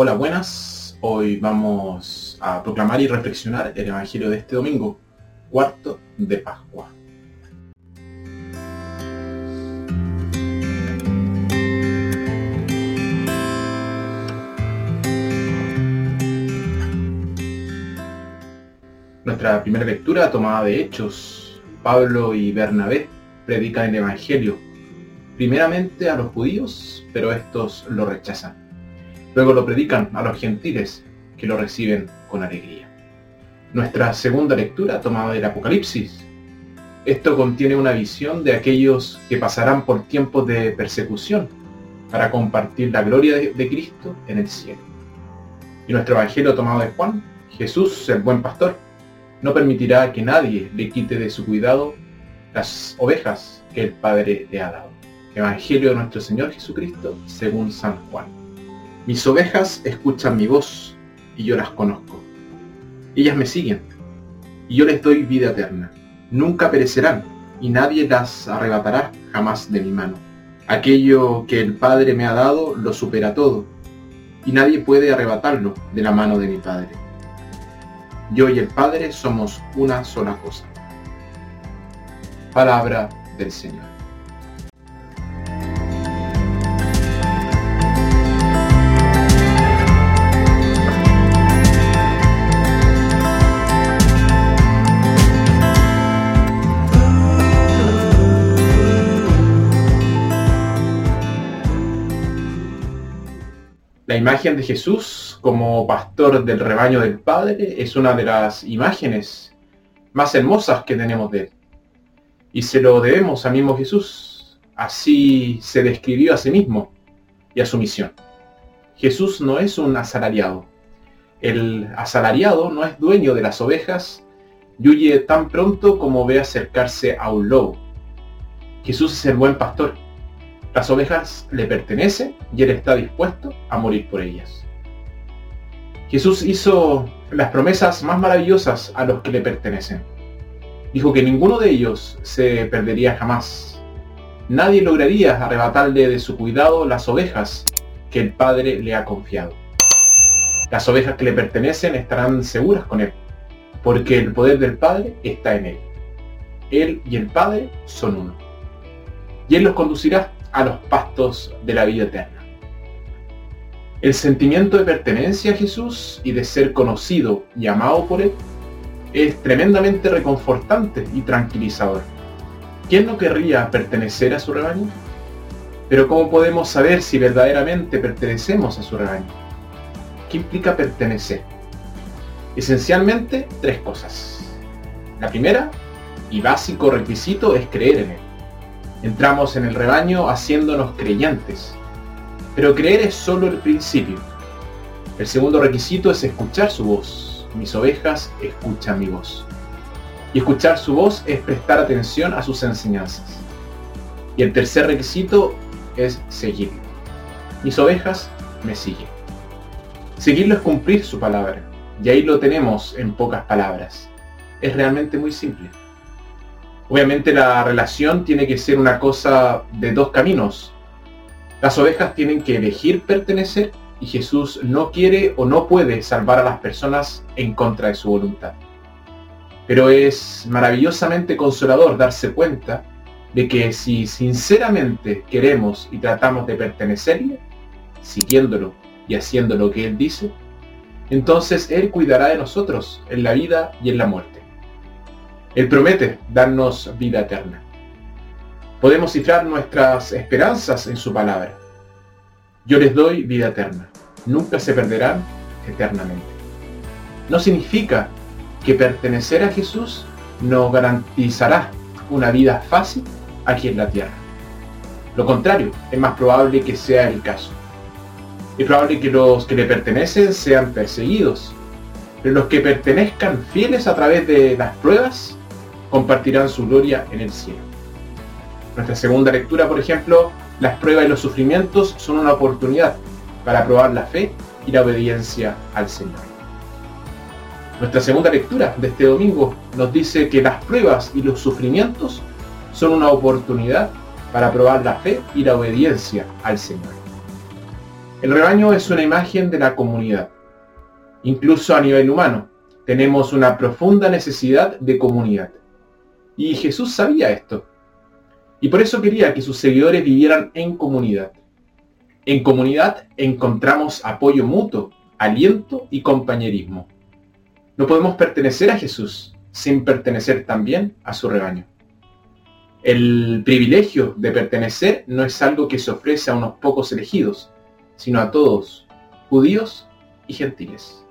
Hola, buenas. Hoy vamos a proclamar y reflexionar el Evangelio de este domingo, cuarto de Pascua. Nuestra primera lectura tomada de Hechos, Pablo y Bernabé predican el Evangelio, primeramente a los judíos, pero estos lo rechazan. Luego lo predican a los gentiles, que lo reciben con alegría. Nuestra segunda lectura tomada del Apocalipsis. Esto contiene una visión de aquellos que pasarán por tiempos de persecución para compartir la gloria de, Cristo en el cielo. Y nuestro Evangelio tomado de Juan, Jesús, el buen pastor, no permitirá que nadie le quite de su cuidado las ovejas que el Padre le ha dado. Evangelio de nuestro Señor Jesucristo según San Juan. Mis ovejas escuchan mi voz y yo las conozco. Ellas me siguen y yo les doy vida eterna. Nunca perecerán y nadie las arrebatará jamás de mi mano. Aquello que el Padre me ha dado lo supera todo y nadie puede arrebatarlo de la mano de mi Padre. Yo y el Padre somos una sola cosa. Palabra del Señor. Imagen de Jesús como pastor del rebaño del Padre es una de las imágenes más hermosas que tenemos de él. Y se lo debemos a mismo Jesús. Así se describió a sí mismo y a su misión. Jesús no es un asalariado. El asalariado no es dueño de las ovejas y huye tan pronto como ve acercarse a un lobo. Jesús es el buen pastor las ovejas le pertenecen y Él está dispuesto a morir por ellas. Jesús hizo las promesas más maravillosas a los que le pertenecen. Dijo que ninguno de ellos se perdería jamás. Nadie lograría arrebatarle de su cuidado las ovejas que el Padre le ha confiado. Las ovejas que le pertenecen estarán seguras con Él, porque el poder del Padre está en Él. Él y el Padre son uno. Y Él los conducirá a los pastos de la vida eterna. El sentimiento de pertenencia a Jesús y de ser conocido y amado por Él es tremendamente reconfortante y tranquilizador. ¿Quién no querría pertenecer a su rebaño? Pero ¿cómo podemos saber si verdaderamente pertenecemos a su rebaño? ¿Qué implica pertenecer? Esencialmente tres cosas. La primera y básico requisito es creer en Él. Entramos en el rebaño haciéndonos creyentes. Pero creer es solo el principio. El segundo requisito es escuchar su voz. Mis ovejas escuchan mi voz. Y escuchar su voz es prestar atención a sus enseñanzas. Y el tercer requisito es seguirlo. Mis ovejas me siguen. Seguirlo es cumplir su palabra. Y ahí lo tenemos en pocas palabras. Es realmente muy simple. Obviamente la relación tiene que ser una cosa de dos caminos. Las ovejas tienen que elegir pertenecer y Jesús no quiere o no puede salvar a las personas en contra de su voluntad. Pero es maravillosamente consolador darse cuenta de que si sinceramente queremos y tratamos de pertenecerle, siguiéndolo y haciendo lo que Él dice, entonces Él cuidará de nosotros en la vida y en la muerte. Él promete darnos vida eterna. Podemos cifrar nuestras esperanzas en su palabra. Yo les doy vida eterna. Nunca se perderán eternamente. No significa que pertenecer a Jesús nos garantizará una vida fácil aquí en la tierra. Lo contrario, es más probable que sea el caso. Es probable que los que le pertenecen sean perseguidos, pero los que pertenezcan fieles a través de las pruebas compartirán su gloria en el cielo. Nuestra segunda lectura, por ejemplo, las pruebas y los sufrimientos son una oportunidad para probar la fe y la obediencia al Señor. Nuestra segunda lectura de este domingo nos dice que las pruebas y los sufrimientos son una oportunidad para probar la fe y la obediencia al Señor. El rebaño es una imagen de la comunidad. Incluso a nivel humano, tenemos una profunda necesidad de comunidad. Y Jesús sabía esto. Y por eso quería que sus seguidores vivieran en comunidad. En comunidad encontramos apoyo mutuo, aliento y compañerismo. No podemos pertenecer a Jesús sin pertenecer también a su rebaño. El privilegio de pertenecer no es algo que se ofrece a unos pocos elegidos, sino a todos, judíos y gentiles.